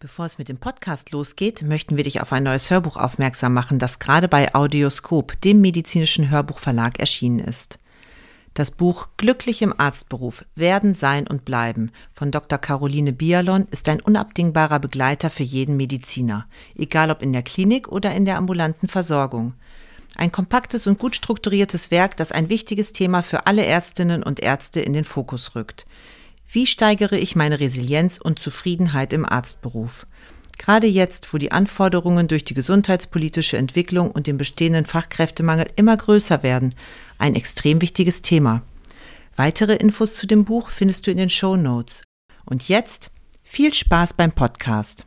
Bevor es mit dem Podcast losgeht, möchten wir dich auf ein neues Hörbuch aufmerksam machen, das gerade bei Audioskop, dem medizinischen Hörbuchverlag, erschienen ist. Das Buch Glücklich im Arztberuf Werden, Sein und Bleiben von Dr. Caroline Bialon ist ein unabdingbarer Begleiter für jeden Mediziner, egal ob in der Klinik oder in der ambulanten Versorgung. Ein kompaktes und gut strukturiertes Werk, das ein wichtiges Thema für alle Ärztinnen und Ärzte in den Fokus rückt. Wie steigere ich meine Resilienz und Zufriedenheit im Arztberuf? Gerade jetzt, wo die Anforderungen durch die gesundheitspolitische Entwicklung und den bestehenden Fachkräftemangel immer größer werden, ein extrem wichtiges Thema. Weitere Infos zu dem Buch findest du in den Show Notes. Und jetzt viel Spaß beim Podcast.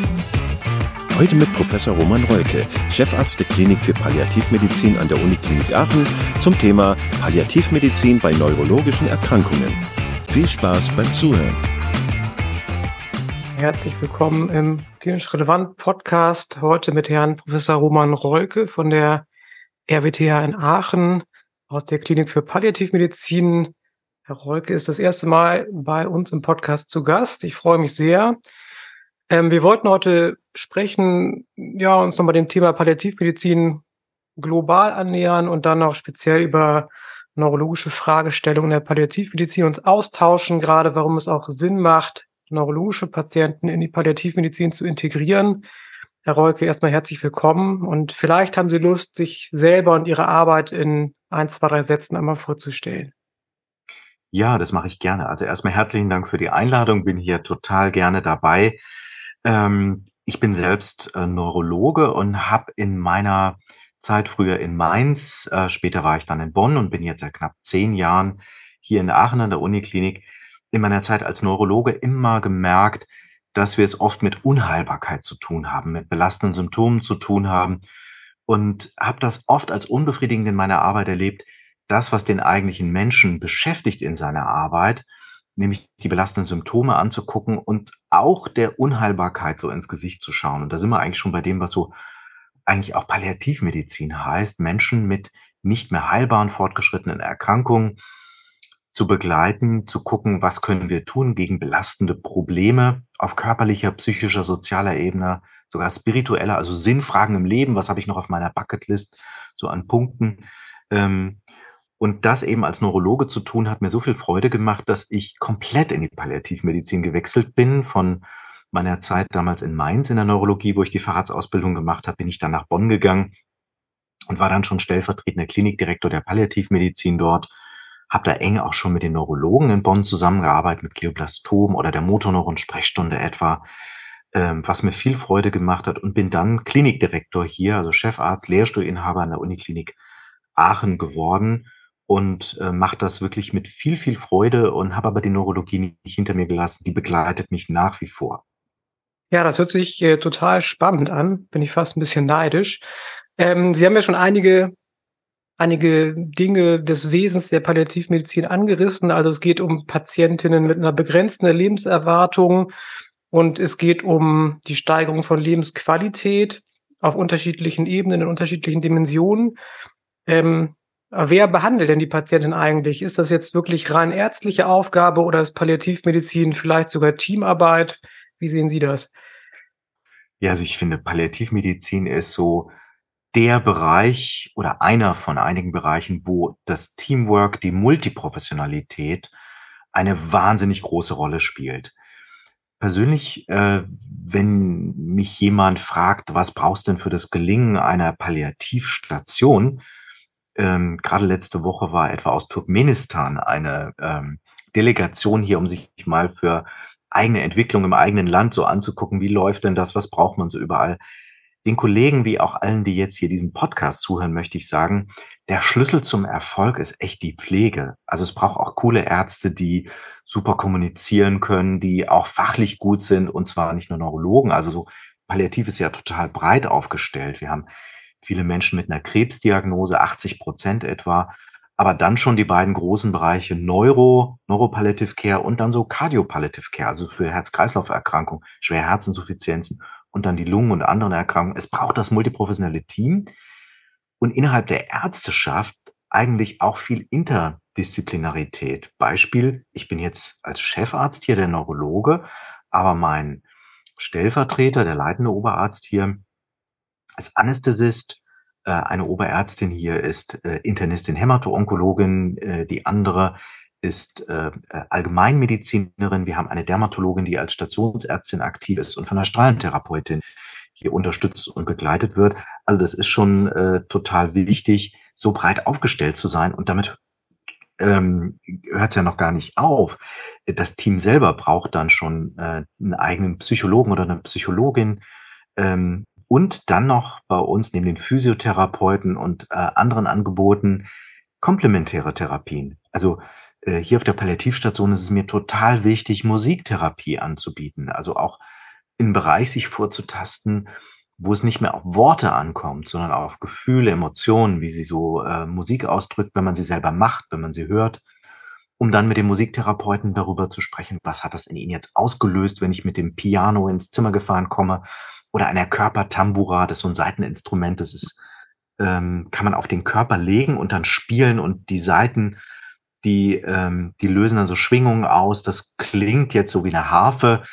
Heute mit Professor Roman Rolke, Chefarzt der Klinik für Palliativmedizin an der Uniklinik Aachen zum Thema Palliativmedizin bei neurologischen Erkrankungen. Viel Spaß beim Zuhören. Herzlich willkommen im Klinisch Relevant Podcast. Heute mit Herrn Professor Roman Rolke von der RWTH in Aachen aus der Klinik für Palliativmedizin. Herr Rolke ist das erste Mal bei uns im Podcast zu Gast. Ich freue mich sehr. Ähm, wir wollten heute sprechen, ja, uns nochmal dem Thema Palliativmedizin global annähern und dann auch speziell über neurologische Fragestellungen der Palliativmedizin uns austauschen, gerade warum es auch Sinn macht, neurologische Patienten in die Palliativmedizin zu integrieren. Herr Reuke, erstmal herzlich willkommen und vielleicht haben Sie Lust, sich selber und Ihre Arbeit in ein, zwei, drei Sätzen einmal vorzustellen. Ja, das mache ich gerne. Also erstmal herzlichen Dank für die Einladung, bin hier total gerne dabei. Ähm, ich bin selbst äh, Neurologe und habe in meiner Zeit früher in Mainz, äh, später war ich dann in Bonn und bin jetzt seit knapp zehn Jahren hier in Aachen an der Uniklinik, in meiner Zeit als Neurologe immer gemerkt, dass wir es oft mit Unheilbarkeit zu tun haben, mit belastenden Symptomen zu tun haben und habe das oft als unbefriedigend in meiner Arbeit erlebt, das, was den eigentlichen Menschen beschäftigt in seiner Arbeit, nämlich die belastenden Symptome anzugucken und auch der Unheilbarkeit so ins Gesicht zu schauen. Und da sind wir eigentlich schon bei dem, was so eigentlich auch Palliativmedizin heißt, Menschen mit nicht mehr heilbaren fortgeschrittenen Erkrankungen zu begleiten, zu gucken, was können wir tun gegen belastende Probleme auf körperlicher, psychischer, sozialer Ebene, sogar spiritueller, also Sinnfragen im Leben, was habe ich noch auf meiner Bucketlist, so an Punkten. Ähm, und das eben als Neurologe zu tun, hat mir so viel Freude gemacht, dass ich komplett in die Palliativmedizin gewechselt bin. Von meiner Zeit damals in Mainz in der Neurologie, wo ich die Fahrradsausbildung gemacht habe, bin ich dann nach Bonn gegangen und war dann schon stellvertretender Klinikdirektor der Palliativmedizin dort. Habe da eng auch schon mit den Neurologen in Bonn zusammengearbeitet, mit Glioblastom oder der Motorneuron-Sprechstunde etwa, ähm, was mir viel Freude gemacht hat und bin dann Klinikdirektor hier, also Chefarzt, Lehrstuhlinhaber an der Uniklinik Aachen geworden und äh, mache das wirklich mit viel, viel Freude und habe aber die Neurologie nicht hinter mir gelassen. Die begleitet mich nach wie vor. Ja, das hört sich äh, total spannend an. Bin ich fast ein bisschen neidisch. Ähm, Sie haben ja schon einige, einige Dinge des Wesens der Palliativmedizin angerissen. Also es geht um Patientinnen mit einer begrenzten Lebenserwartung und es geht um die Steigerung von Lebensqualität auf unterschiedlichen Ebenen, in unterschiedlichen Dimensionen. Ähm, Wer behandelt denn die Patientin eigentlich? Ist das jetzt wirklich rein ärztliche Aufgabe oder ist Palliativmedizin vielleicht sogar Teamarbeit? Wie sehen Sie das? Ja, also ich finde, Palliativmedizin ist so der Bereich oder einer von einigen Bereichen, wo das Teamwork, die Multiprofessionalität eine wahnsinnig große Rolle spielt. Persönlich, äh, wenn mich jemand fragt, was brauchst du denn für das Gelingen einer Palliativstation, ähm, gerade letzte Woche war etwa aus Turkmenistan eine ähm, Delegation hier, um sich mal für eigene Entwicklung im eigenen Land so anzugucken, wie läuft denn das, was braucht man so überall. den Kollegen wie auch allen, die jetzt hier diesen Podcast zuhören, möchte ich sagen, der Schlüssel zum Erfolg ist echt die Pflege. Also es braucht auch coole Ärzte, die super kommunizieren können, die auch fachlich gut sind und zwar nicht nur Neurologen. Also so Palliativ ist ja total breit aufgestellt. Wir haben viele Menschen mit einer Krebsdiagnose, 80 Prozent etwa, aber dann schon die beiden großen Bereiche Neuro, Neuropalliative Care und dann so Cardiopalliative Care, also für Herz-Kreislauf-Erkrankungen, schwere Herzinsuffizienzen und dann die Lungen und anderen Erkrankungen. Es braucht das multiprofessionelle Team und innerhalb der Ärzteschaft eigentlich auch viel Interdisziplinarität. Beispiel, ich bin jetzt als Chefarzt hier der Neurologe, aber mein Stellvertreter, der leitende Oberarzt hier, ist Anästhesist, äh, eine Oberärztin hier ist äh, Internistin, Hämato-Onkologin, äh, die andere ist äh, äh, Allgemeinmedizinerin. Wir haben eine Dermatologin, die als Stationsärztin aktiv ist und von einer Strahlentherapeutin hier unterstützt und begleitet wird. Also das ist schon äh, total wichtig, so breit aufgestellt zu sein und damit ähm, hört es ja noch gar nicht auf. Das Team selber braucht dann schon äh, einen eigenen Psychologen oder eine Psychologin, ähm, und dann noch bei uns neben den Physiotherapeuten und äh, anderen Angeboten komplementäre Therapien. Also äh, hier auf der Palliativstation ist es mir total wichtig, Musiktherapie anzubieten. Also auch im Bereich sich vorzutasten, wo es nicht mehr auf Worte ankommt, sondern auch auf Gefühle, Emotionen, wie sie so äh, Musik ausdrückt, wenn man sie selber macht, wenn man sie hört, um dann mit dem Musiktherapeuten darüber zu sprechen, was hat das in Ihnen jetzt ausgelöst, wenn ich mit dem Piano ins Zimmer gefahren komme oder einer Körpertambura, das ist so ein Seiteninstrument, das ist, ähm, kann man auf den Körper legen und dann spielen und die Seiten, die, ähm, die lösen dann so Schwingungen aus. Das klingt jetzt so wie eine Harfe,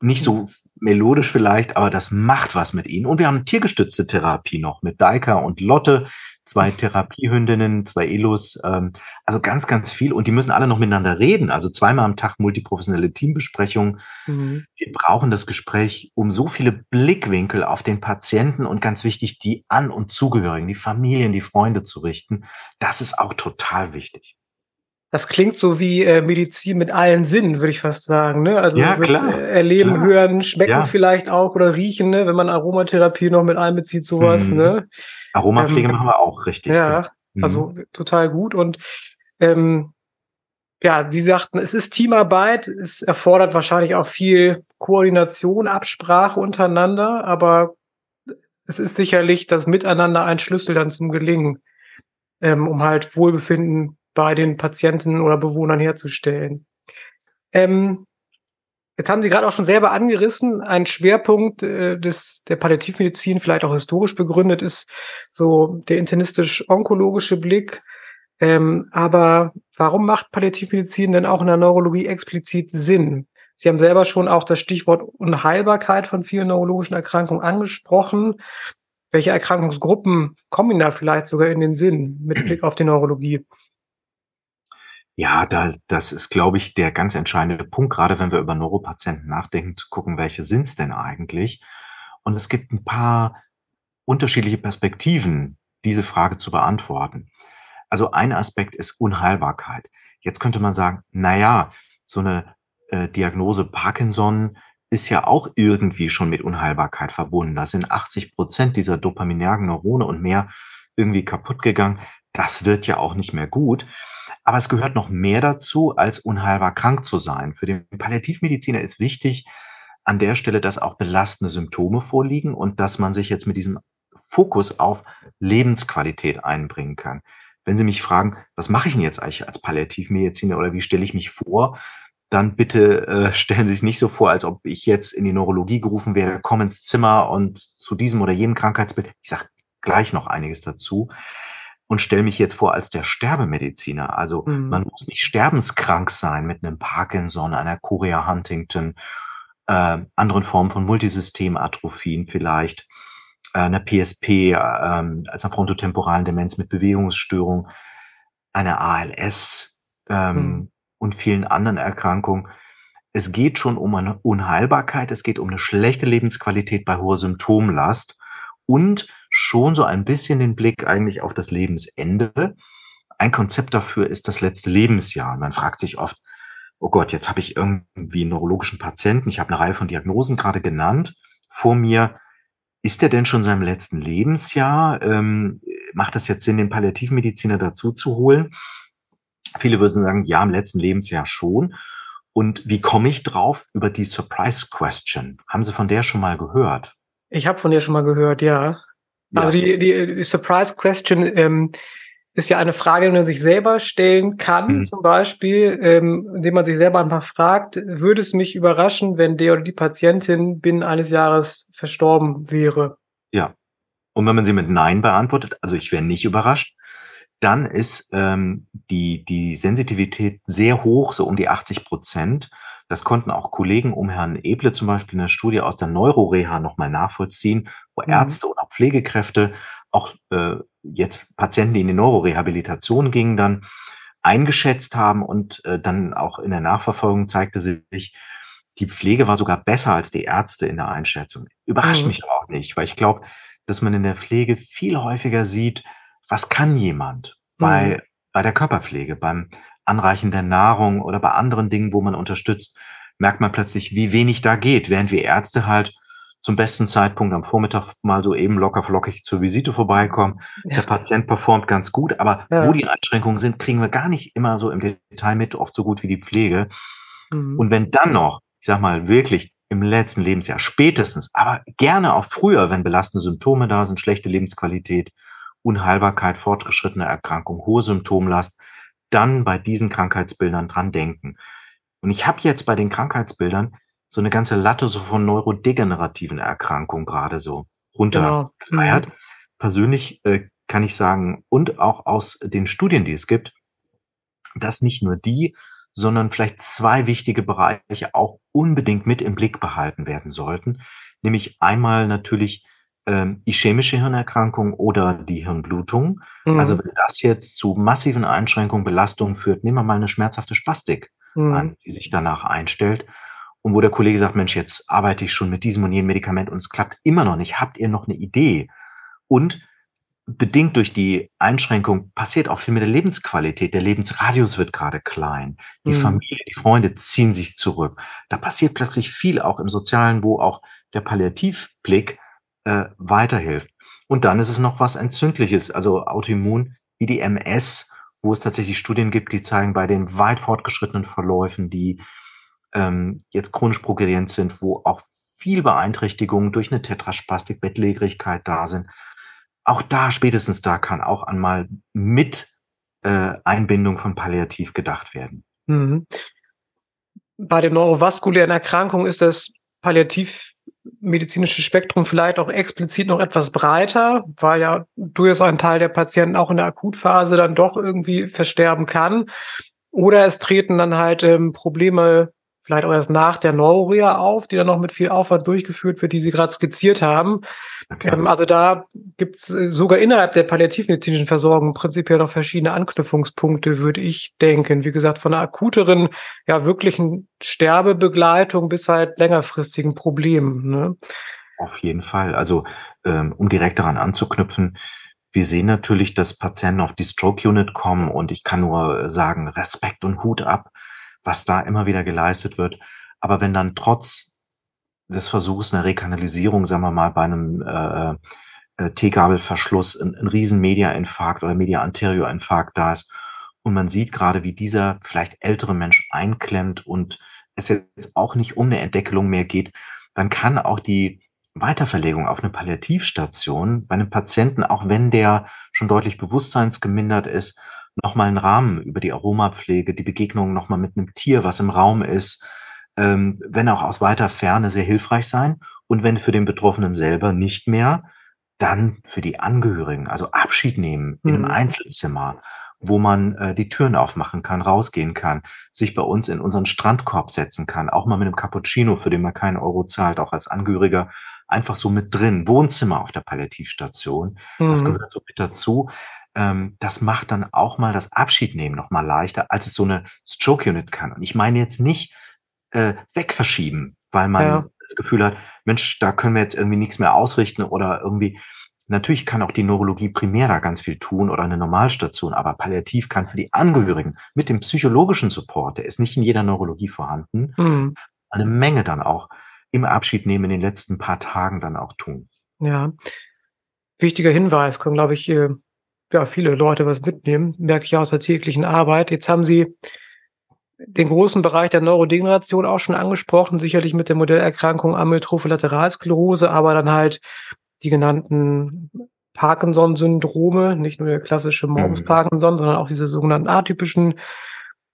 nicht so melodisch vielleicht, aber das macht was mit ihnen. Und wir haben tiergestützte Therapie noch mit Daika und Lotte, zwei Therapiehündinnen, zwei Elos, ähm, also ganz, ganz viel. Und die müssen alle noch miteinander reden. Also zweimal am Tag multiprofessionelle Teambesprechungen. Mhm. Wir brauchen das Gespräch, um so viele Blickwinkel auf den Patienten und ganz wichtig, die An- und Zugehörigen, die Familien, die Freunde zu richten. Das ist auch total wichtig. Das klingt so wie äh, Medizin mit allen Sinnen, würde ich fast sagen. Ne? Also ja, mit, klar, äh, erleben, klar. hören, schmecken ja. vielleicht auch oder riechen, ne? wenn man Aromatherapie noch mit einbezieht, sowas. Mhm. Ne? Aromapflege ähm, machen wir auch richtig. Ja, mhm. also total gut. Und ähm, ja, wie sagten, es ist Teamarbeit, es erfordert wahrscheinlich auch viel Koordination, Absprache untereinander, aber es ist sicherlich das Miteinander ein Schlüssel dann zum Gelingen, ähm, um halt Wohlbefinden bei den Patienten oder Bewohnern herzustellen. Ähm, jetzt haben Sie gerade auch schon selber angerissen, ein Schwerpunkt äh, des, der Palliativmedizin, vielleicht auch historisch begründet, ist so der internistisch-onkologische Blick. Ähm, aber warum macht Palliativmedizin denn auch in der Neurologie explizit Sinn? Sie haben selber schon auch das Stichwort Unheilbarkeit von vielen neurologischen Erkrankungen angesprochen. Welche Erkrankungsgruppen kommen Ihnen da vielleicht sogar in den Sinn mit Blick auf die Neurologie? Ja, da, das ist, glaube ich, der ganz entscheidende Punkt, gerade wenn wir über Neuropatienten nachdenken, zu gucken, welche sind's denn eigentlich? Und es gibt ein paar unterschiedliche Perspektiven, diese Frage zu beantworten. Also ein Aspekt ist Unheilbarkeit. Jetzt könnte man sagen, na ja, so eine äh, Diagnose Parkinson ist ja auch irgendwie schon mit Unheilbarkeit verbunden. Da sind 80 Prozent dieser dopaminergen Neurone und mehr irgendwie kaputt gegangen. Das wird ja auch nicht mehr gut. Aber es gehört noch mehr dazu, als unheilbar krank zu sein. Für den Palliativmediziner ist wichtig an der Stelle, dass auch belastende Symptome vorliegen und dass man sich jetzt mit diesem Fokus auf Lebensqualität einbringen kann. Wenn Sie mich fragen, was mache ich denn jetzt eigentlich als Palliativmediziner oder wie stelle ich mich vor, dann bitte äh, stellen Sie sich nicht so vor, als ob ich jetzt in die Neurologie gerufen werde, komm ins Zimmer und zu diesem oder jenem Krankheitsbild. Ich sage gleich noch einiges dazu und stelle mich jetzt vor als der Sterbemediziner. Also mhm. man muss nicht sterbenskrank sein mit einem Parkinson, einer Chorea Huntington, äh, anderen Formen von Multisystematrophien vielleicht, äh, einer PSP, äh, als einer frontotemporalen Demenz mit Bewegungsstörung, einer ALS ähm, mhm. und vielen anderen Erkrankungen. Es geht schon um eine Unheilbarkeit, es geht um eine schlechte Lebensqualität bei hoher Symptomlast und schon so ein bisschen den Blick eigentlich auf das Lebensende. Ein Konzept dafür ist das letzte Lebensjahr. Man fragt sich oft, oh Gott, jetzt habe ich irgendwie einen neurologischen Patienten, ich habe eine Reihe von Diagnosen gerade genannt vor mir. ist er denn schon in seinem letzten Lebensjahr? Ähm, macht es jetzt Sinn, den Palliativmediziner dazu zu holen? Viele würden sagen, ja, im letzten Lebensjahr schon. Und wie komme ich drauf? Über die Surprise Question. Haben Sie von der schon mal gehört? Ich habe von der schon mal gehört, ja. ja. Also die, die, die Surprise Question ähm, ist ja eine Frage, die man sich selber stellen kann, mhm. zum Beispiel, ähm, indem man sich selber einfach fragt, würde es mich überraschen, wenn der oder die Patientin binnen eines Jahres verstorben wäre? Ja. Und wenn man sie mit Nein beantwortet, also ich wäre nicht überrascht, dann ist ähm, die, die Sensitivität sehr hoch, so um die 80 Prozent. Das konnten auch Kollegen um Herrn Eble zum Beispiel in der Studie aus der Neuroreha nochmal nachvollziehen, wo mhm. Ärzte und auch Pflegekräfte auch äh, jetzt Patienten, die in die Neurorehabilitation gingen, dann eingeschätzt haben und äh, dann auch in der Nachverfolgung zeigte sich, die Pflege war sogar besser als die Ärzte in der Einschätzung. Überrascht mhm. mich aber auch nicht, weil ich glaube, dass man in der Pflege viel häufiger sieht, was kann jemand bei, mhm. bei der Körperpflege, beim Anreichen der Nahrung oder bei anderen Dingen, wo man unterstützt, merkt man plötzlich, wie wenig da geht, während wir Ärzte halt zum besten Zeitpunkt am Vormittag mal so eben locker flockig zur Visite vorbeikommen. Ja. Der Patient performt ganz gut, aber ja. wo die Einschränkungen sind, kriegen wir gar nicht immer so im Detail mit, oft so gut wie die Pflege. Mhm. Und wenn dann noch, ich sag mal, wirklich im letzten Lebensjahr spätestens, aber gerne auch früher, wenn belastende Symptome da sind, schlechte Lebensqualität, Unheilbarkeit, fortgeschrittene Erkrankung, hohe Symptomlast, dann bei diesen Krankheitsbildern dran denken. Und ich habe jetzt bei den Krankheitsbildern so eine ganze Latte so von neurodegenerativen Erkrankungen gerade so runtergeleiert. Genau. Mhm. Persönlich äh, kann ich sagen, und auch aus den Studien, die es gibt, dass nicht nur die, sondern vielleicht zwei wichtige Bereiche auch unbedingt mit im Blick behalten werden sollten. Nämlich einmal natürlich ähm, ischämische Hirnerkrankung oder die Hirnblutung. Mhm. Also wenn das jetzt zu massiven Einschränkungen, Belastungen führt, nehmen wir mal eine schmerzhafte Spastik mhm. an, die sich danach einstellt und wo der Kollege sagt, Mensch, jetzt arbeite ich schon mit diesem und jenem Medikament und es klappt immer noch nicht. Habt ihr noch eine Idee? Und bedingt durch die Einschränkung passiert auch viel mit der Lebensqualität. Der Lebensradius wird gerade klein. Die mhm. Familie, die Freunde ziehen sich zurück. Da passiert plötzlich viel auch im Sozialen, wo auch der Palliativblick äh, weiterhilft. Und dann ist es noch was Entzündliches, also Autoimmun wie die MS, wo es tatsächlich Studien gibt, die zeigen bei den weit fortgeschrittenen Verläufen, die ähm, jetzt chronisch progredient sind, wo auch viel Beeinträchtigungen durch eine Tetraspastik, Bettlägerigkeit da sind. Auch da, spätestens da, kann auch einmal mit äh, Einbindung von Palliativ gedacht werden. Mhm. Bei den neurovaskulären Erkrankungen ist das palliativmedizinische Spektrum vielleicht auch explizit noch etwas breiter, weil ja durchaus ein Teil der Patienten auch in der Akutphase dann doch irgendwie versterben kann. Oder es treten dann halt ähm, Probleme vielleicht auch erst nach der Neurorea auf, die dann noch mit viel Aufwand durchgeführt wird, die Sie gerade skizziert haben. Ähm, also da gibt es äh, sogar innerhalb der palliativmedizinischen Versorgung prinzipiell noch verschiedene Anknüpfungspunkte, würde ich denken. Wie gesagt, von einer akuteren, ja wirklichen Sterbebegleitung bis halt längerfristigen Problemen. Ne? Auf jeden Fall. Also ähm, um direkt daran anzuknüpfen, wir sehen natürlich, dass Patienten auf die Stroke Unit kommen und ich kann nur sagen, Respekt und Hut ab was da immer wieder geleistet wird. Aber wenn dann trotz des Versuchs einer Rekanalisierung, sagen wir mal, bei einem äh, äh, T-Gabelverschluss ein, ein riesen Media-Infarkt oder Media-Anterior-Infarkt da ist und man sieht gerade, wie dieser vielleicht ältere Mensch einklemmt und es jetzt auch nicht um eine Entdeckelung mehr geht, dann kann auch die Weiterverlegung auf eine Palliativstation bei einem Patienten, auch wenn der schon deutlich bewusstseinsgemindert ist, nochmal einen Rahmen über die Aromapflege, die Begegnung nochmal mit einem Tier, was im Raum ist, ähm, wenn auch aus weiter Ferne sehr hilfreich sein. Und wenn für den Betroffenen selber nicht mehr, dann für die Angehörigen, also Abschied nehmen in einem mhm. Einzelzimmer, wo man äh, die Türen aufmachen kann, rausgehen kann, sich bei uns in unseren Strandkorb setzen kann, auch mal mit einem Cappuccino, für den man keinen Euro zahlt, auch als Angehöriger, einfach so mit drin. Wohnzimmer auf der Palliativstation, mhm. das gehört so mit dazu ähm, das macht dann auch mal das Abschiednehmen noch mal leichter, als es so eine Stroke Unit kann. Und ich meine jetzt nicht äh, wegverschieben, weil man ja. das Gefühl hat, Mensch, da können wir jetzt irgendwie nichts mehr ausrichten oder irgendwie. Natürlich kann auch die Neurologie primär da ganz viel tun oder eine Normalstation, aber Palliativ kann für die Angehörigen mit dem psychologischen Support, der ist nicht in jeder Neurologie vorhanden, mhm. eine Menge dann auch im Abschied nehmen in den letzten paar Tagen dann auch tun. Ja. Wichtiger Hinweis, können, glaube ich, äh, ja, viele Leute was mitnehmen, merke ich aus der täglichen Arbeit. Jetzt haben Sie den großen Bereich der Neurodegeneration auch schon angesprochen, sicherlich mit der Modellerkrankung Amyotrophe Lateralsklerose, aber dann halt die genannten Parkinson-Syndrome, nicht nur der klassische mhm. Parkinson, sondern auch diese sogenannten atypischen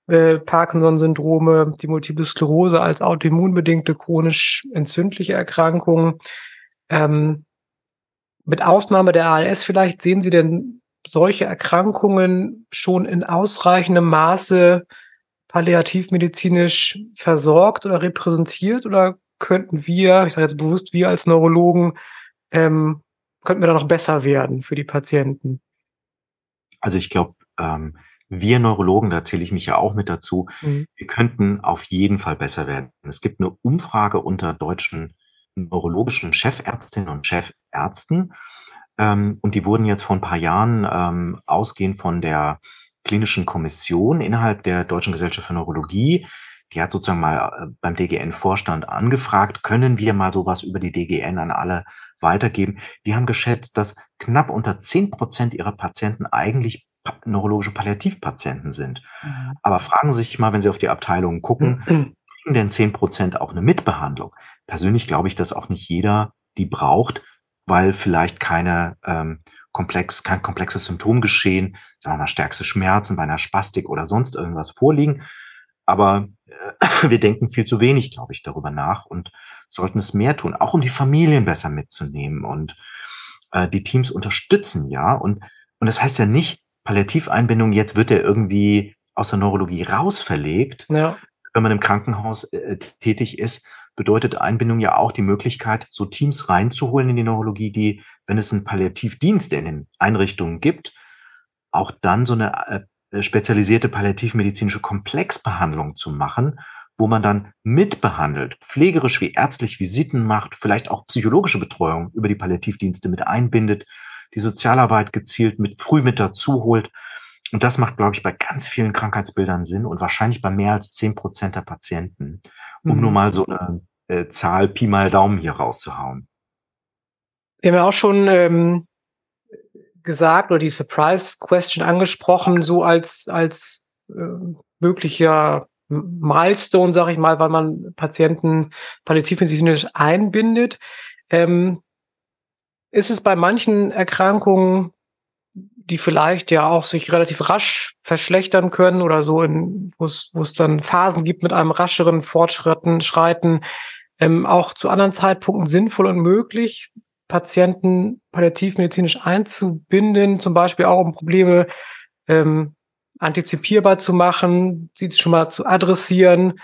äh, Parkinson-Syndrome, die Multiple Sklerose als autoimmunbedingte chronisch entzündliche Erkrankung. Ähm, mit Ausnahme der ALS vielleicht, sehen Sie denn solche Erkrankungen schon in ausreichendem Maße palliativmedizinisch versorgt oder repräsentiert oder könnten wir, ich sage jetzt bewusst wir als Neurologen, ähm, könnten wir da noch besser werden für die Patienten? Also ich glaube, ähm, wir Neurologen, da zähle ich mich ja auch mit dazu, mhm. wir könnten auf jeden Fall besser werden. Es gibt eine Umfrage unter deutschen neurologischen Chefärztinnen und Chefärzten, ähm, und die wurden jetzt vor ein paar Jahren ähm, ausgehend von der klinischen Kommission innerhalb der Deutschen Gesellschaft für Neurologie, die hat sozusagen mal äh, beim DGN-Vorstand angefragt, können wir mal sowas über die DGN an alle weitergeben. Die haben geschätzt, dass knapp unter zehn Prozent ihrer Patienten eigentlich neurologische Palliativpatienten sind. Mhm. Aber fragen Sie sich mal, wenn Sie auf die Abteilungen gucken, mhm. kriegen denn zehn Prozent auch eine Mitbehandlung? Persönlich glaube ich, dass auch nicht jeder die braucht, weil vielleicht keine ähm, komplex, kein komplexes Symptomgeschehen, sagen wir mal stärkste Schmerzen bei einer Spastik oder sonst irgendwas vorliegen. Aber äh, wir denken viel zu wenig, glaube ich, darüber nach und sollten es mehr tun, auch um die Familien besser mitzunehmen und äh, die Teams unterstützen, ja. Und, und das heißt ja nicht, Palliativeinbindung, jetzt wird er irgendwie aus der Neurologie rausverlegt, ja. wenn man im Krankenhaus äh, tätig ist, bedeutet Einbindung ja auch die Möglichkeit, so Teams reinzuholen in die Neurologie, die, wenn es einen Palliativdienst in den Einrichtungen gibt, auch dann so eine äh, spezialisierte palliativmedizinische Komplexbehandlung zu machen, wo man dann mitbehandelt, pflegerisch wie ärztlich Visiten macht, vielleicht auch psychologische Betreuung über die Palliativdienste mit einbindet, die Sozialarbeit gezielt mit früh mit dazu holt. Und das macht, glaube ich, bei ganz vielen Krankheitsbildern Sinn und wahrscheinlich bei mehr als zehn Prozent der Patienten um mhm. nur mal so eine äh, Zahl Pi mal Daumen hier rauszuhauen. Sie haben ja auch schon ähm, gesagt oder die Surprise Question angesprochen, so als, als äh, möglicher Milestone, sage ich mal, weil man Patienten palliativmedizinisch einbindet. Ähm, ist es bei manchen Erkrankungen die vielleicht ja auch sich relativ rasch verschlechtern können oder so, wo es dann Phasen gibt mit einem rascheren Fortschritten, Schreiten, ähm, auch zu anderen Zeitpunkten sinnvoll und möglich, Patienten palliativmedizinisch einzubinden, zum Beispiel auch um Probleme ähm, antizipierbar zu machen, sie schon mal zu adressieren,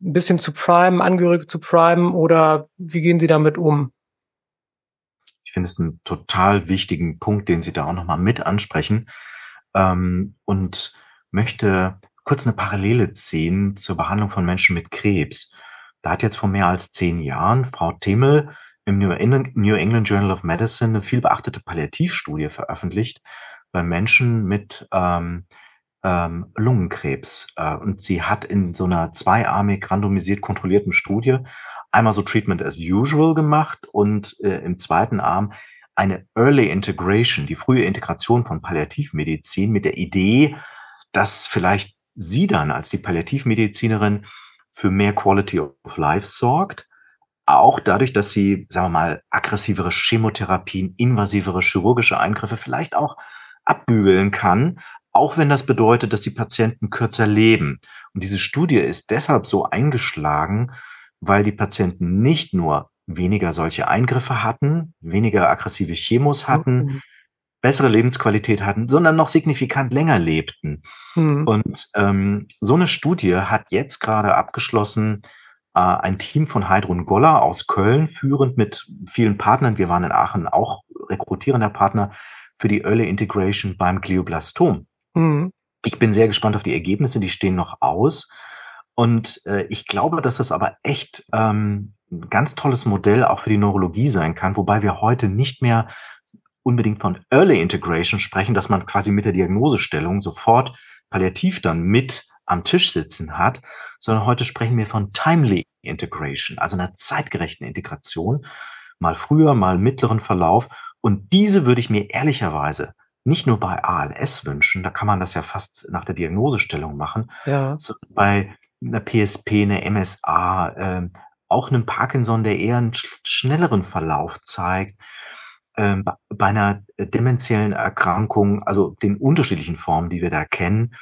ein bisschen zu primen, Angehörige zu primen oder wie gehen Sie damit um? Finde es einen total wichtigen Punkt, den Sie da auch nochmal mit ansprechen ähm, und möchte kurz eine Parallele ziehen zur Behandlung von Menschen mit Krebs. Da hat jetzt vor mehr als zehn Jahren Frau Timmel im New England, Journal of Medicine eine viel beachtete Palliativstudie veröffentlicht bei Menschen mit ähm, ähm, Lungenkrebs. Äh, und sie hat in so einer zweiarmig randomisiert kontrollierten Studie einmal so Treatment as usual gemacht und äh, im zweiten Arm eine Early Integration, die frühe Integration von Palliativmedizin mit der Idee, dass vielleicht sie dann als die Palliativmedizinerin für mehr Quality of Life sorgt. Auch dadurch, dass sie, sagen wir mal, aggressivere Chemotherapien, invasivere chirurgische Eingriffe vielleicht auch abbügeln kann, auch wenn das bedeutet, dass die Patienten kürzer leben. Und diese Studie ist deshalb so eingeschlagen, weil die Patienten nicht nur weniger solche Eingriffe hatten, weniger aggressive Chemos hatten, mhm. bessere Lebensqualität hatten, sondern noch signifikant länger lebten. Mhm. Und ähm, so eine Studie hat jetzt gerade abgeschlossen, äh, ein Team von Heidrun Goller aus Köln, führend mit vielen Partnern, wir waren in Aachen auch rekrutierender Partner für die Early Integration beim Glioblastom. Mhm. Ich bin sehr gespannt auf die Ergebnisse, die stehen noch aus. Und äh, ich glaube, dass das aber echt ähm, ein ganz tolles Modell auch für die Neurologie sein kann, wobei wir heute nicht mehr unbedingt von Early Integration sprechen, dass man quasi mit der Diagnosestellung sofort palliativ dann mit am Tisch sitzen hat, sondern heute sprechen wir von Timely Integration, also einer zeitgerechten Integration, mal früher, mal mittleren Verlauf. Und diese würde ich mir ehrlicherweise nicht nur bei ALS wünschen, da kann man das ja fast nach der Diagnosestellung machen, Ja. sondern bei einer PSP, einer MSA, ähm, auch einem Parkinson, der eher einen sch schnelleren Verlauf zeigt, ähm, bei einer äh, dementiellen Erkrankung, also den unterschiedlichen Formen, die wir da kennen,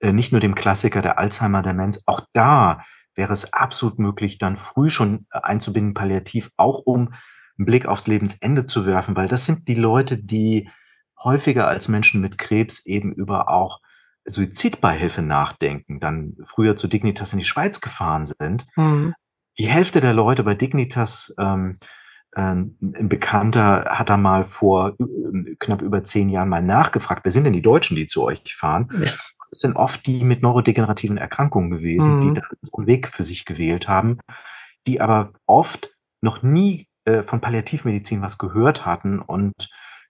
äh, nicht nur dem Klassiker der Alzheimer-Demenz, auch da wäre es absolut möglich, dann früh schon äh, einzubinden, palliativ, auch um 'n Blick aufs Lebensende zu werfen, weil das sind die Leute, die häufiger als Menschen mit Krebs eben über auch Suizidbeihilfe nachdenken, dann früher zu Dignitas in die Schweiz gefahren sind. Mhm. Die Hälfte der Leute bei Dignitas, ähm, ähm, 'n Bekannter hat da mal vor ähm, knapp über 10 Jahren mal nachgefragt: „Wer sind denn die Deutschen, die zu euch fahren?“ Ja. Das sind oft die mit neurodegenerativen Erkrankungen gewesen, die Mhm. dann so 'n Weg für sich gewählt haben, die aber oft noch nie, äh, von Palliativmedizin was gehört hatten. Und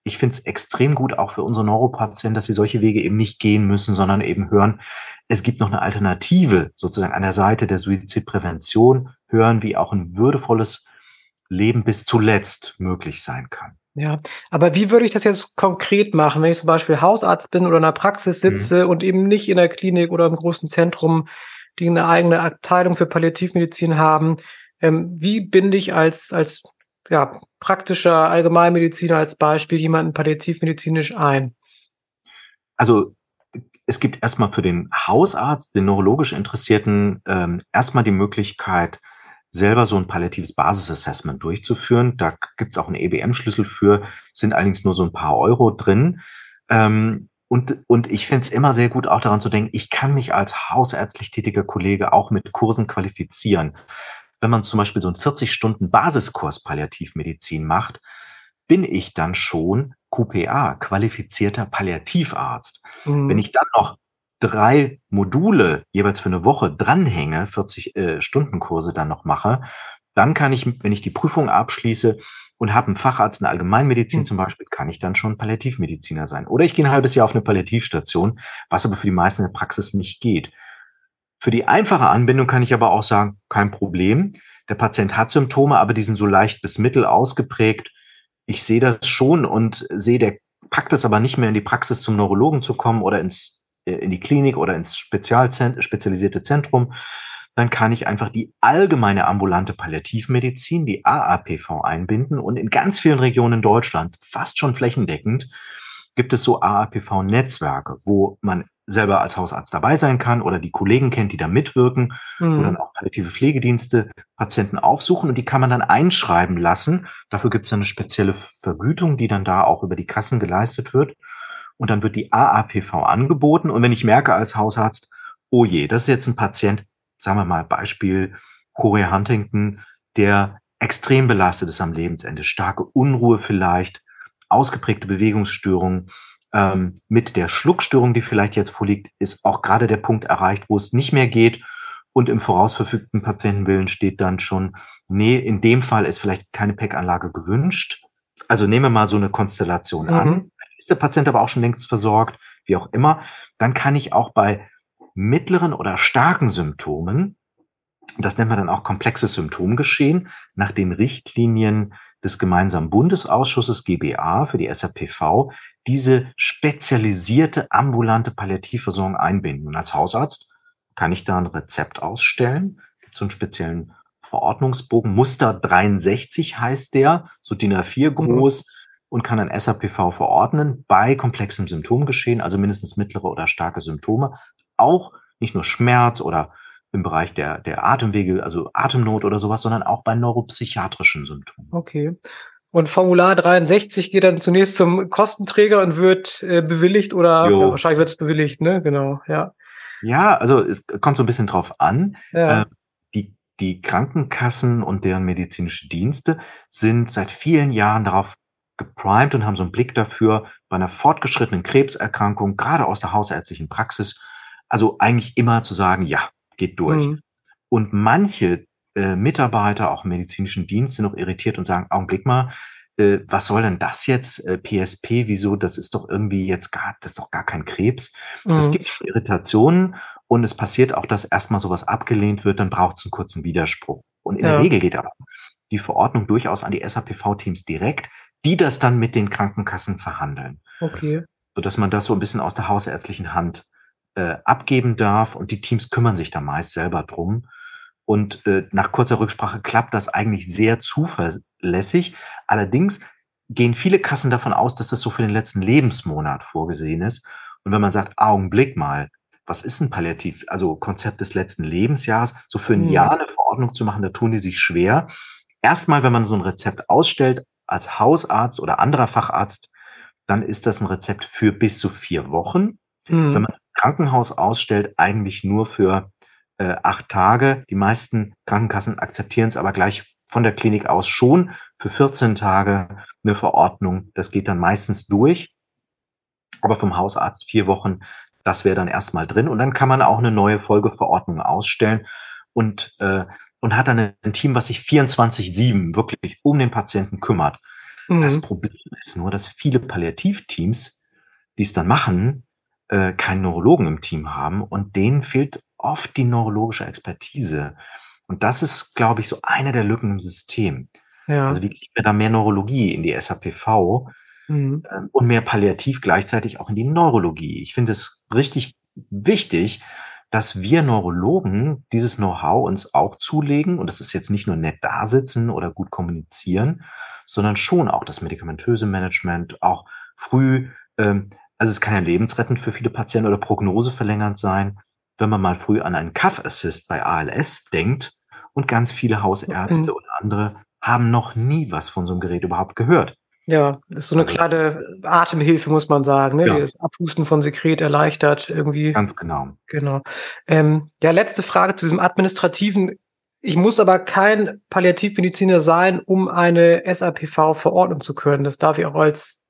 ich finde es extrem gut, auch für unsere Neuropatienten, dass sie solche Wege eben nicht gehen müssen, sondern eben hören, es gibt noch 'ne Alternative sozusagen an der Seite der Suizidprävention, hören, wie auch 'n würdevolles Leben bis zuletzt möglich sein kann. Ja, aber wie würde ich das jetzt konkret machen, wenn ich zum Beispiel Hausarzt bin oder in 'ner Praxis Mhm. sitze und eben nicht in der Klinik oder im großen Zentrum, die 'ne eigene Abteilung für Palliativmedizin haben? Ähm, wie binde ich als als, ja, praktischer Allgemeinmediziner als Beispiel jemanden palliativmedizinisch ein? Also, es gibt erst mal für den Hausarzt, den neurologisch Interessierten, ähm, erst mal die Möglichkeit, selber so 'n palliatives Basisassessment durchzuführen. Da g gibt's auch 'n EBM-Schlüssel für, sind allerdings nur so 'n paar Euro drin. Ähm, und und ich finde es immer sehr gut, auch daran zu denken, ich kann mich als hausärztlich tätiger Kollege auch mit Kursen qualifizieren. Wenn man zum Beispiel so 'n 40 Stunden Basiskurs Palliativmedizin macht, bin ich dann schon QPA, qualifizierter Palliativarzt. Wenn Mhm. ich dann noch 3 Module jeweils für 'ne Woche dranhänge, 40, äh, Stundenkurse dann noch mache, dann kann ich, wenn ich die Prüfung abschließe und habe 'n Facharzt in Allgemeinmedizin Hm. zum Beispiel, kann ich dann schon Palliativmediziner sein. Oder ich gehe 'n halbes Jahr auf 'ne Palliativstation, was aber für die meisten in der Praxis nicht geht. Für die einfache Anbindung kann ich aber auch sagen: „Kein Problem. Der Patient hat Symptome, aber die sind so leicht bis mittel ausgeprägt. Ich sehe das schon und sehe, der packt es aber nicht mehr in die Praxis zum Neurologen zu kommen oder ins äh, in die Klinik oder ins Spezialzen spezialisierte Zentrum.“ Dann kann ich einfach die allgemeine ambulante Palliativmedizin, die AAPV einbinden und in ganz vielen Regionen in Deutschland, fast schon flächendeckend, gibt es so AAPV-Netzwerke, wo man selber als Hausarzt dabei sein kann oder die Kollegen kennt, die da mitwirken, wo dann Mhm. auch palliative Pflegedienste Patienten aufsuchen und die kann man dann einschreiben lassen. Dafür gibt's dann 'ne spezielle Vergütung, die dann da auch über die Kassen geleistet wird. Und dann wird die AAPV angeboten. Und wenn ich merke als Hausarzt: „Oh je, das ist jetzt 'n Patient“, sagen wir mal Beispiel Chorea Huntington, der extrem belastet ist am Lebensende, starke Unruhe vielleicht, ausgeprägte Bewegungsstörungen. Ähm, mit der Schluckstörung, die vielleicht jetzt vorliegt, ist auch grade der Punkt erreicht, wo es nicht mehr geht. Und im vorausverfügten Patientenwillen steht dann schon: „Ne, in dem Fall ist vielleicht keine PEG-Anlage gewünscht.“ Also, nehmen wir mal so 'ne Konstellation an. Mhm. Ist der Patient aber auch schon längst versorgt, wie auch immer, dann kann ich auch bei mittleren oder starken Symptomen das nennt man dann auch komplexes Symptomgeschehen, nach den Richtlinien des gemeinsamen Bundesausschusses GBA für die SRPV diese spezialisierte ambulante Palliativversorgung einbinden. Und als Hausarzt kann ich da 'n Rezept ausstellen. Gibt's so 'n speziellen Verordnungsbogen. Muster 63 heißt der, so DIN A4 Mhm. groß und kann dann SRPV verordnen bei komplexem Symptomgeschehen, also mindestens mittlere oder starke Symptome. Auch nicht nur Schmerz oder im Bereich der der Atemwege, also Atemnot oder so was, sondern auch bei neuropsychiatrischen Symptomen. Okay. Und Formular 63 geht dann zunächst zum Kostenträger und wird, äh, bewilligt oder ja, wahrscheinlich wird's bewilligt, ne? Genau, ja. Ja, also es kommt so 'n bisschen drauf an. Ja. Äh, die die Krankenkassen und deren medizinische Dienste sind seit vielen Jahren darauf geprimed und haben so 'n Blick dafür, bei 'ner fortgeschrittenen Krebserkrankung, grade aus der hausärztlichen Praxis, also eigentlich immer zu sagen: „Ja, geht durch.“ Mhm. Und manche, äh, Mitarbeiter, auch im medizinischen Dienst, sind noch irritiert und sagen: „Augenblick mal, äh, was soll denn das jetzt? Äh, PSP, wieso? Das ist doch irgendwie jetzt gar das ist doch gar kein Krebs.“ Das Mhm. gibt Irritationen und es passiert auch, dass erst mal so was abgelehnt wird, dann braucht's 'n kurzen Widerspruch. Und in der Ja. Regel geht aber die Verordnung durchaus an die SAPV-Teams direkt, die das dann mit den Krankenkassen verhandeln. Okay. Sodass man das so ein bisschen aus der hausärztlichen Hand äh, abgeben darf und die Teams kümmern sich da meist selber drum. Und äh, nach kurzer Rücksprache klappt das eigentlich sehr zuverlässig. Allerdings gehen viele Kassen davon aus, dass das so für den letzten Lebensmonat vorgesehen ist. Und wenn man sagt, Augenblick mal, was ist ein Palliativ, also Konzept des letzten Lebensjahres, so für ein mhm. Jahr eine Verordnung zu machen, da tun die sich schwer. Erstmal, wenn man so ein Rezept ausstellt, als Hausarzt oder anderer Facharzt, dann ist das ein Rezept für bis zu vier Wochen. Mhm. Wenn man Krankenhaus ausstellt, eigentlich nur für äh, acht Tage. Die meisten Krankenkassen akzeptieren es aber gleich von der Klinik aus schon für 14 Tage eine Verordnung. Das geht dann meistens durch. Aber vom Hausarzt vier Wochen, das wäre dann erstmal drin. Und dann kann man auch eine neue Folgeverordnung ausstellen und, äh, und hat dann ein Team, was sich 24-7 wirklich um den Patienten kümmert. Mhm. Das Problem ist nur, dass viele Palliativteams, die es dann machen, äh, keinen Neurologen im Team haben und denen fehlt oft die neurologische Expertise. Und das ist, glaube ich, so eine der Lücken im System. Ja. Also wie kriegen wir da mehr Neurologie in die SAPV mhm. ähm, und mehr Palliativ gleichzeitig auch in die Neurologie? Ich finde es richtig wichtig, dass wir Neurologen dieses Know-how uns auch zulegen. Und das ist jetzt nicht nur nett dasitzen oder gut kommunizieren, sondern schon auch das medikamentöse Management, auch früh ähm, also es kann ja lebensrettend für viele Patienten oder prognoseverlängernd sein, wenn man mal früh an einen Cuff Assist bei ALS denkt und ganz viele Hausärzte mhm. oder andere haben noch nie was von so einem Gerät überhaupt gehört. Ja, das ist so eine also, kleine Atemhilfe, muss man sagen, ne? Ja. das Abhusten von Sekret erleichtert irgendwie. Ganz genau. Genau. Ähm, ja, letzte Frage zu diesem administrativen. Ich muss aber kein Palliativmediziner sein, um eine SAPV verordnen zu können. Das darf ich auch als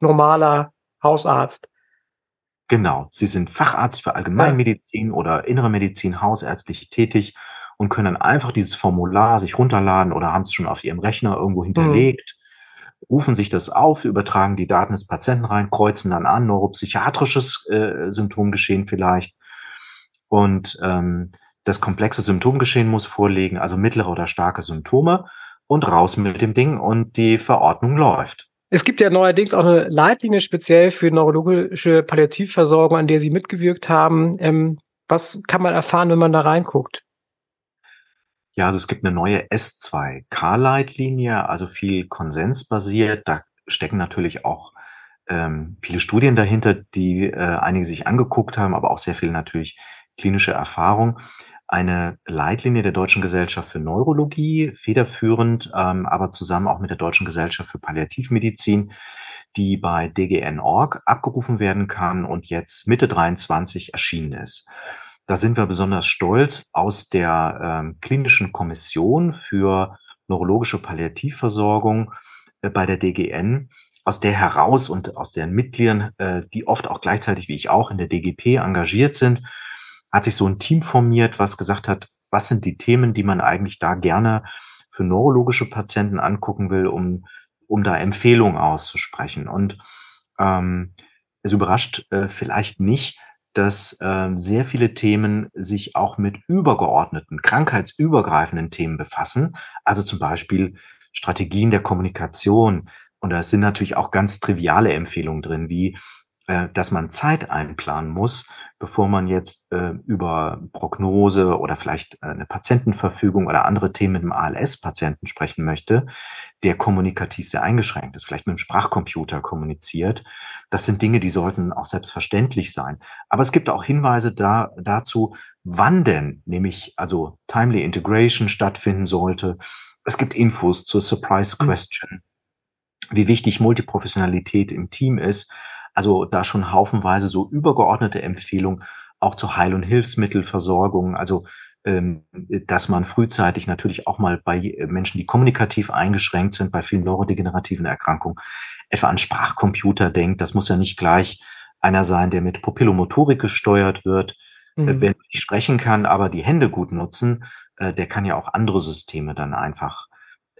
normaler Hausarzt. Genau. Sie sind Facharzt für Allgemeinmedizin ja. oder Innere Medizin hausärztlich tätig und können dann einfach dieses Formular sich runterladen oder haben es schon auf ihrem Rechner irgendwo hinterlegt, mhm. rufen sich das auf, übertragen die Daten des Patienten rein, kreuzen dann an, neuropsychiatrisches äh, Symptomgeschehen vielleicht. Und ähm, das komplexe Symptomgeschehen muss vorliegen, also mittlere oder starke Symptome und raus mit dem Ding und die Verordnung läuft. Es gibt ja neuerdings auch eine Leitlinie speziell für neurologische Palliativversorgung, an der Sie mitgewirkt haben. Ähm, was kann man erfahren, wenn man da reinguckt? Ja, also es gibt eine neue S2K-Leitlinie, also viel konsensbasiert. Da stecken natürlich auch ähm, viele Studien dahinter, die äh, einige sich angeguckt haben, aber auch sehr viel natürlich klinische Erfahrung eine Leitlinie der Deutschen Gesellschaft für Neurologie, federführend, ähm, aber zusammen auch mit der Deutschen Gesellschaft für Palliativmedizin, die bei DGN.org abgerufen werden kann und jetzt Mitte 23 erschienen ist. Da sind wir besonders stolz aus der ähm, klinischen Kommission für neurologische Palliativversorgung äh, bei der DGN, aus der heraus und aus deren Mitgliedern, äh, die oft auch gleichzeitig wie ich auch in der DGP engagiert sind, hat sich so ein Team formiert, was gesagt hat, was sind die Themen, die man eigentlich da gerne für neurologische Patienten angucken will, um, um da Empfehlungen auszusprechen. Und ähm, es überrascht äh, vielleicht nicht, dass äh, sehr viele Themen sich auch mit übergeordneten, krankheitsübergreifenden Themen befassen. Also zum Beispiel Strategien der Kommunikation. Und da sind natürlich auch ganz triviale Empfehlungen drin, wie äh, dass man Zeit einplanen muss, bevor man jetzt äh, über Prognose oder vielleicht äh, eine Patientenverfügung oder andere Themen mit dem ALS-Patienten sprechen möchte, der kommunikativ sehr eingeschränkt ist, vielleicht mit dem Sprachcomputer kommuniziert. Das sind Dinge, die sollten auch selbstverständlich sein. Aber es gibt auch Hinweise da, dazu, wann denn, nämlich also Timely Integration stattfinden sollte. Es gibt Infos zur Surprise mhm. Question, wie wichtig Multiprofessionalität im Team ist also da schon haufenweise so übergeordnete Empfehlungen auch zur Heil- und Hilfsmittelversorgung, also ähm, dass man frühzeitig natürlich auch mal bei Menschen, die kommunikativ eingeschränkt sind, bei vielen neurodegenerativen Erkrankungen, etwa an Sprachcomputer denkt. Das muss ja nicht gleich einer sein, der mit Pupillomotorik gesteuert wird, äh, mhm. wenn ich sprechen kann, aber die Hände gut nutzen, äh, der kann ja auch andere Systeme dann einfach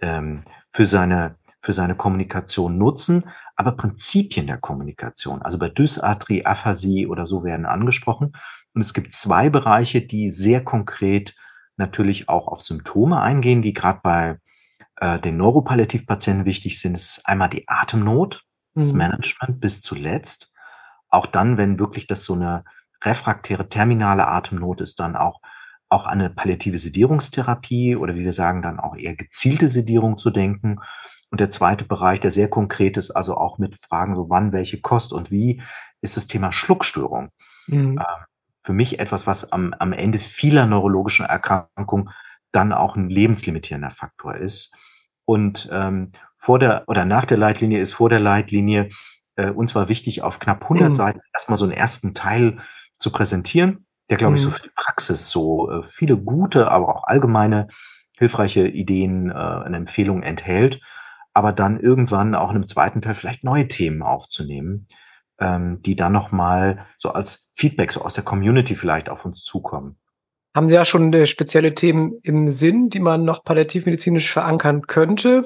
ähm, für seine für seine Kommunikation nutzen aber Prinzipien der Kommunikation, also bei Dysarthrie, Aphasie oder so werden angesprochen. Und es gibt zwei Bereiche, die sehr konkret natürlich auch auf Symptome eingehen, die gerade bei äh, den Neuropalliativpatienten wichtig sind, ist einmal die Atemnot, das Mhm. Management bis zuletzt. Auch dann, wenn wirklich das so eine refraktäre terminale Atemnot ist, dann auch auch eine palliative Sedierungstherapie oder wie wir sagen, dann auch eher gezielte Sedierung zu denken. Und der zweite Bereich, der sehr konkret ist, also auch mit Fragen so wann, welche Kost und wie, ist das Thema Schluckstörung. Mhm. Ähm, für mich etwas, was am am Ende vieler neurologischen Erkrankungen dann auch ein lebenslimitierender Faktor ist. Und, ähm, vor der oder nach der Leitlinie ist vor der Leitlinie, äh, uns war wichtig, auf knapp 100 Mhm. Seiten erst mal so 'n ersten Teil zu präsentieren, der, glaube ich, so Mhm. für die Praxis so, äh, viele gute, aber auch allgemeine hilfreiche Ideen, äh, und Empfehlungen enthält, aber dann irgendwann auch in 'nem zweiten Teil vielleicht neue Themen aufzunehmen, ähm, die dann noch mal so als Feedback so aus der Community vielleicht auf uns zukommen. Haben Sie da schon, äh, spezielle Themen im Sinn, die man noch palliativmedizinisch verankern könnte?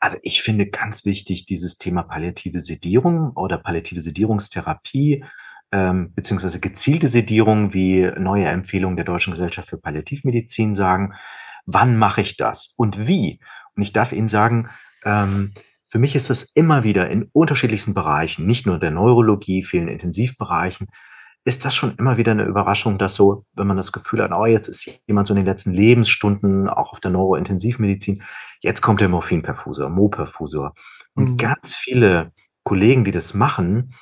Also, ich finde ganz wichtig dieses Thema palliative Sedierung oder palliative Sedierungstherapie, ähm, beziehungsweise gezielte Sedierung, wie neue Empfehlungen der Deutschen Gesellschaft für Palliativmedizin sagen. Wann mache ich das und wie? Und ich darf Ihnen sagen, ähm, für mich ist das immer wieder in unterschiedlichsten Bereichen, nicht nur der Neurologie, vielen Intensivbereichen, ist das schon immer wieder 'ne Überraschung, dass so, wenn man das Gefühl hat: „Oh, jetzt ist jemand so in den letzten Lebensstunden auch auf der Neurointensivmedizin, jetzt kommt der Morphinperfusor, Mo-Perfusor.“ Und Mhm. ganz viele Kollegen, die das machen,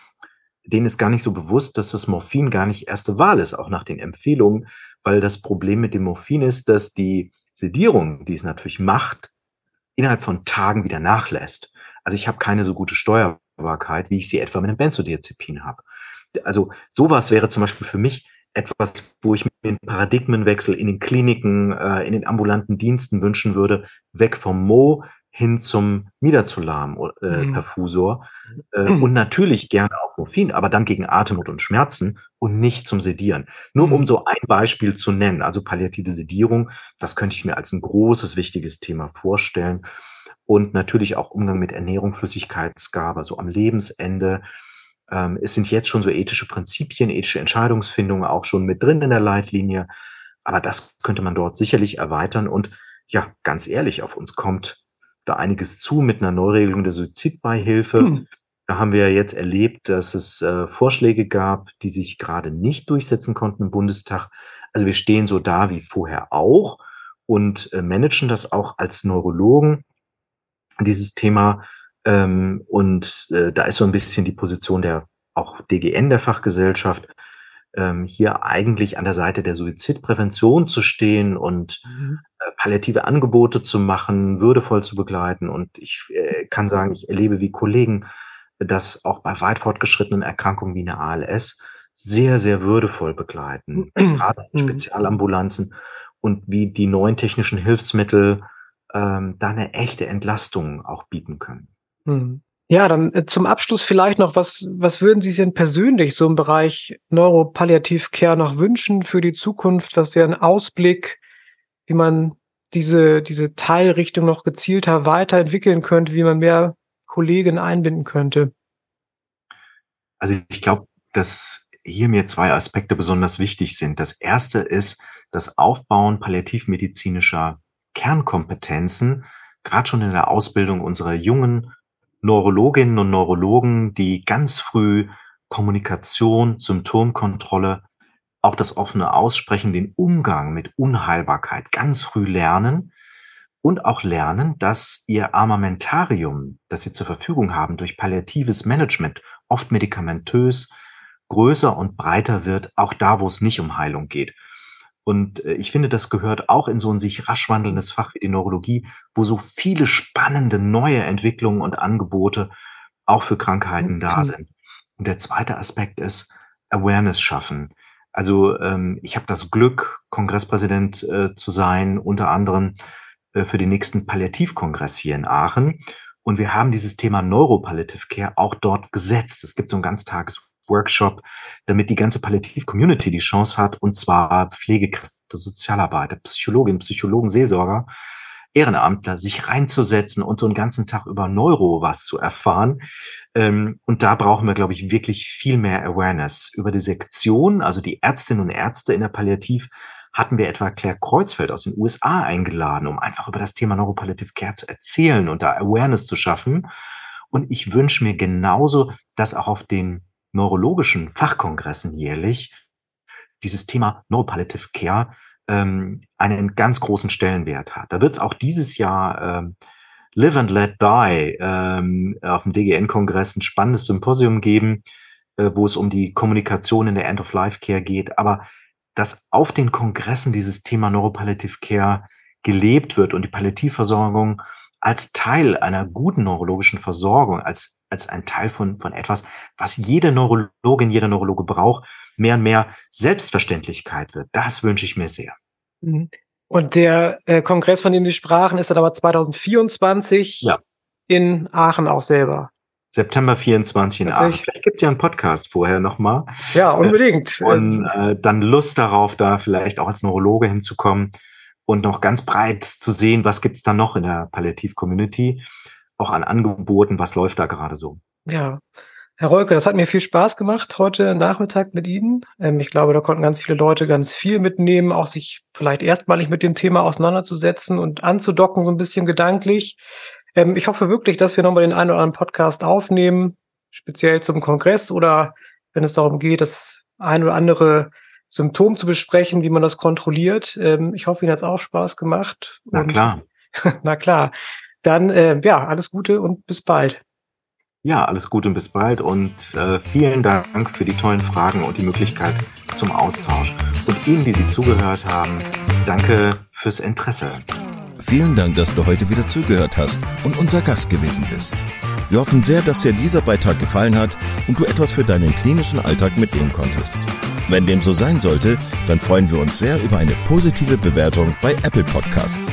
denen ist gar nicht so bewusst, dass das Morphin gar nicht erste Wahl ist, auch nach den Empfehlungen, weil das Problem mit dem Morphin ist, dass die Sedierung, die es natürlich macht, innerhalb von Tagen wieder nachlässt. Also, ich habe keine so gute Steuerbarkeit, wie ich sie etwa mit 'nem Benzodiazepin habe. Also, so was wäre zum Beispiel für mich etwas, wo ich mir 'n Paradigmenwechsel in den Kliniken, äh, in den ambulanten Diensten wünschen würde, weg vom Mo hin zum Midazolam äh, Mhm. Perfusor, äh, und natürlich gerne auch Morphin, aber dann gegen Atemnot und Schmerzen und nicht zum Sedieren. Nur um Mhm. so ein Beispiel zu nennen, also palliative Sedierung, das könnte ich mir als 'n großes, wichtiges Thema vorstellen. Und natürlich auch Umgang mit Ernährung, Flüssigkeitsgabe, so am Lebensende. Ähm, es sind jetzt schon so ethische Prinzipien, ethische Entscheidungsfindung auch schon mit drin in der Leitlinie, aber das könnte man dort sicherlich erweitern. Und ja, ganz ehrlich, auf uns kommt da einiges zu mit 'ner Neuregelung der Suizidbeihilfe. Mhm. Da haben wir ja jetzt erlebt, dass es, äh, Vorschläge gab, die sich grade nicht durchsetzen konnten im Bundestag. Also, wir stehen so da wie vorher auch und, äh, managen das auch als Neurologen, dieses Thema. Ähm, und, äh, da ist so 'n bisschen die Position der auch DGN, der Fachgesellschaft, ähm, hier eigentlich an der Seite der Suizidprävention zu stehen und, Mhm. äh, palliative Angebote zu machen, würdevoll zu begleiten. Und ich, äh, kann sagen, ich erlebe, wie Kollegen das auch bei weit fortgeschrittenen Erkrankungen wie 'ner ALS sehr, sehr würdevoll begleiten, grade in Mhm. Spezialambulanzen und wie die neuen technischen Hilfsmittel, ähm, da 'ne echte Entlastung auch bieten können. Mhm. Ja, dann, äh, zum Abschluss vielleicht noch, was was würden Sie sich denn persönlich so im Bereich Neuropalliative Care noch wünschen für die Zukunft? Was wäre 'n Ausblick, wie man diese diese Teilrichtung noch gezielter weiterentwickeln könnte, wie man mehr Kollegen einbinden könnte? Also, ich glaube, dass hier mir 2 Aspekte besonders wichtig sind. Das erste ist das Aufbauen palliativmedizinischer Kernkompetenzen, grad schon in der Ausbildung unserer jungen Neurologinnen und Neurologen, die ganz früh Kommunikation, Symptomkontrolle, auch das offene Aussprechen, den Umgang mit Unheilbarkeit ganz früh lernen und auch lernen, dass ihr Armamentarium, das sie zur Verfügung haben durch palliatives Management, oft medikamentös, größer und breiter wird, auch da, wo es nicht um Heilung geht. Und, äh, ich finde, das gehört auch in so 'n sich rasch wandelndes Fach wie die Neurologie, wo so viele spannende neue Entwicklungen und Angebote auch für Krankheiten da sind. Und der zweite Aspekt ist Awareness schaffen. Also, ähm, ich habe das Glück, Kongresspräsident, äh, zu sein, unter anderem, äh, für den nächsten Palliativkongress hier in Aachen. Und wir haben dieses Thema Neuropalliative Care auch dort gesetzt. Es gibt so 'n Ganztagesworkshop, damit die ganze Palliativ-Community die Chance hat, und zwar Pflegekräfte, Sozialarbeiter, Psychologinnen, Psychologen, Seelsorger, Ehrenamtler, sich reinzusetzen und so 'n ganzen Tag über Neuro was zu erfahren. Ähm, und da brauchen wir, glaube ich, wirklich viel mehr Awareness über Dissektion. Also, die Ärztinnen und Ärzte in der Palliativ hatten wir etwa Claire Kreuzfeld aus den USA eingeladen, um einfach über das Thema Neuropalliative Care zu erzählen und da Awareness zu schaffen. Und ich wünsche mir genauso, dass auch auf den neurologischen Fachkongressen jährlich dieses Thema Neuropalliative Care ähm, einen ganz großen Stellenwert hat. Da wird es auch dieses Jahr ähm, Live and Let Die ähm, auf dem DGN-Kongress ein spannendes Symposium geben, äh, wo es um die Kommunikation in der End-of-Life-Care geht. Aber dass auf den Kongressen dieses Thema Neuropalliative Care gelebt wird und die Palliativversorgung als Teil einer guten neurologischen Versorgung, als, als ein Teil von, von etwas, was jede Neurologin, jeder Neurologe braucht, mehr und mehr Selbstverständlichkeit wird. Das wünsche ich mir sehr. Mhm. Und der äh, Kongress, von dem Sie sprachen, ist dann aber 2024 ja. in Aachen auch selber. September 24 in Aachen. Vielleicht gibt es ja einen Podcast vorher nochmal. Ja, unbedingt. Äh, und äh, dann Lust darauf, da vielleicht auch als Neurologe hinzukommen und noch ganz breit zu sehen, was gibt es da noch in der Palliativ-Community, auch an Angeboten, was läuft da gerade so. Ja, Herr Rolke, das hat mir viel Spaß gemacht heute Nachmittag mit Ihnen. Ähm, ich glaube, da konnten ganz viele Leute ganz viel mitnehmen, auch sich vielleicht erstmalig mit dem Thema auseinanderzusetzen und anzudocken, so ein bisschen gedanklich. Ähm, ich hoffe wirklich, dass wir nochmal den einen oder anderen Podcast aufnehmen, speziell zum Kongress oder wenn es darum geht, das ein oder andere Symptom zu besprechen, wie man das kontrolliert. Ähm, ich hoffe, Ihnen hat es auch Spaß gemacht. Na klar. na klar. Dann, äh, ja, alles Gute und bis bald. Ja, alles Gute und bis bald und äh, vielen Dank für die tollen Fragen und die Möglichkeit zum Austausch. Und Ihnen, die Sie zugehört haben, danke fürs Interesse. Vielen Dank, dass du heute wieder zugehört hast und unser Gast gewesen bist. Wir hoffen sehr, dass dir dieser Beitrag gefallen hat und du etwas für deinen klinischen Alltag mitnehmen konntest. Wenn dem so sein sollte, dann freuen wir uns sehr über eine positive Bewertung bei Apple Podcasts.